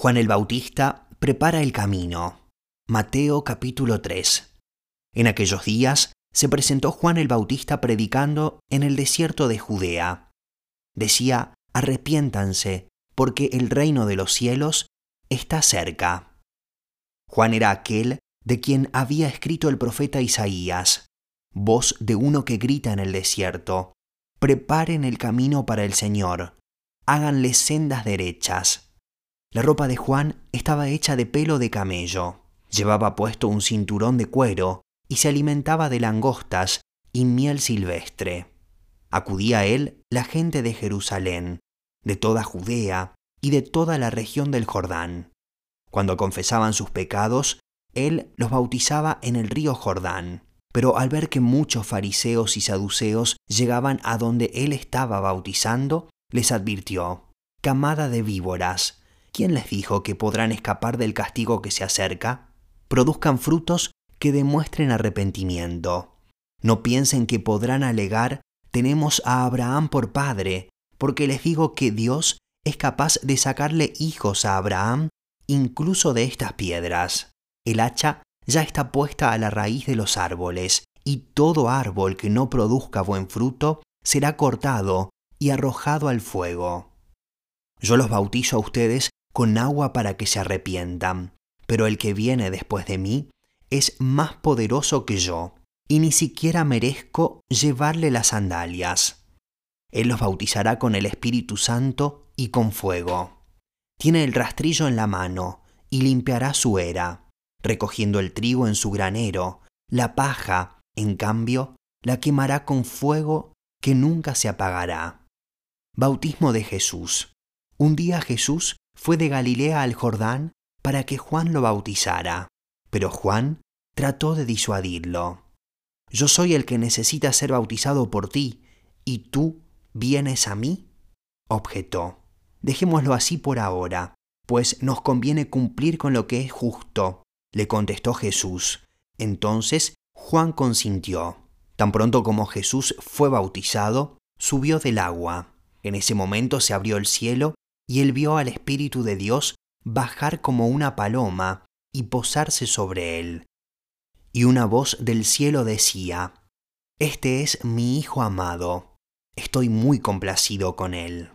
Juan el Bautista prepara el camino. Mateo capítulo 3. En aquellos días se presentó Juan el Bautista predicando en el desierto de Judea. Decía, arrepiéntanse, porque el reino de los cielos está cerca. Juan era aquel de quien había escrito el profeta Isaías, voz de uno que grita en el desierto, preparen el camino para el Señor, háganle sendas derechas. La ropa de Juan estaba hecha de pelo de camello, llevaba puesto un cinturón de cuero y se alimentaba de langostas y miel silvestre. Acudía a él la gente de Jerusalén, de toda Judea y de toda la región del Jordán. Cuando confesaban sus pecados, él los bautizaba en el río Jordán. Pero al ver que muchos fariseos y saduceos llegaban a donde él estaba bautizando, les advirtió, Camada de víboras, ¿quién les dijo que podrán escapar del castigo que se acerca? Produzcan frutos que demuestren arrepentimiento. No piensen que podrán alegar tenemos a Abraham por padre, porque les digo que Dios es capaz de sacarle hijos a Abraham incluso de estas piedras. El hacha ya está puesta a la raíz de los árboles, y todo árbol que no produzca buen fruto será cortado y arrojado al fuego. Yo los bautizo a ustedes con agua para que se arrepientan, pero el que viene después de mí es más poderoso que yo, y ni siquiera merezco llevarle las sandalias. Él los bautizará con el Espíritu Santo y con fuego. Tiene el rastrillo en la mano, y limpiará su era, recogiendo el trigo en su granero, la paja, en cambio, la quemará con fuego que nunca se apagará. Bautismo de Jesús. Un día Jesús fue de Galilea al Jordán para que Juan lo bautizara, pero Juan trató de disuadirlo. Yo soy el que necesita ser bautizado por ti, ¿y tú vienes a mí? objetó. Dejémoslo así por ahora, pues nos conviene cumplir con lo que es justo, le contestó Jesús. Entonces Juan consintió. Tan pronto como Jesús fue bautizado, subió del agua. En ese momento se abrió el cielo y él vio al Espíritu de Dios bajar como una paloma y posarse sobre él. Y una voz del cielo decía, Este es mi Hijo amado, estoy muy complacido con él.